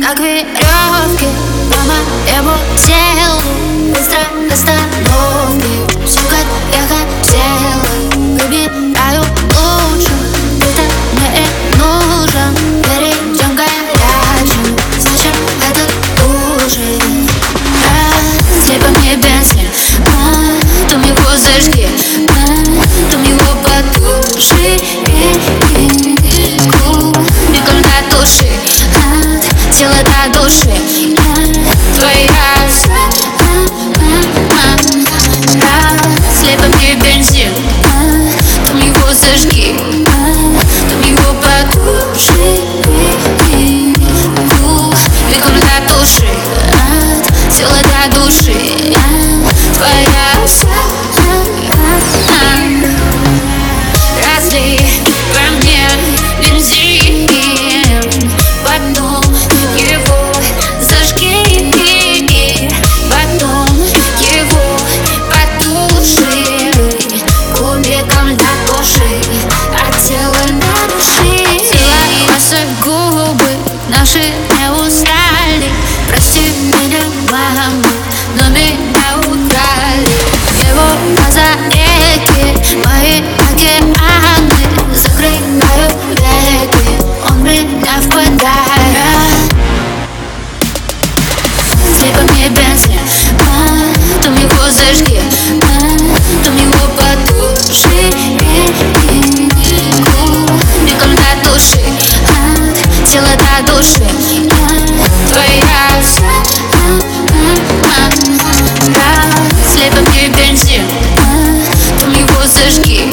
как веревки По моему телу Быстро остановки Тело души Твоя Разлей во мне бензин? Потом его зажги Потом его потуши Кубиком для души От тела на души ваши губы Наши не устали Прости меня, мама Но меня украли Его глаза реки Мои океаны Закрываю веки. Он меня в подарок. Слепо мне бензин Там его зажги прыжки